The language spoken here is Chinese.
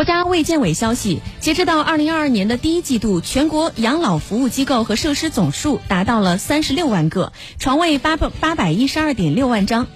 国家卫健委消息，截止到二零二二年的第一季度，全国养老服务机构和设施总数达到了三十六万个，床位八八百一十二点六万张。